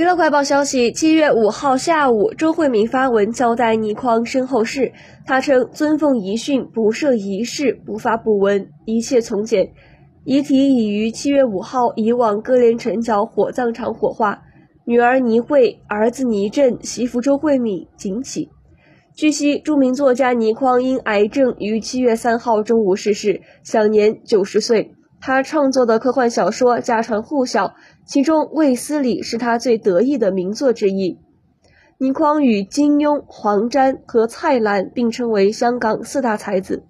娱乐快报消息：七月五号下午，周慧敏发文交代倪匡身后事。她称：“尊奉遗训，不设仪式，不发布文，一切从简。遗体已于七月五号移往歌连城角火葬场火化。女儿倪慧，儿子倪震，媳妇周慧敏锦起。”据悉，著名作家倪匡因癌症于七月三号中午逝世，享年九十岁。他创作的科幻小说家传户晓，其中《卫斯理》是他最得意的名作之一。倪匡与金庸、黄沾和蔡澜并称为香港四大才子。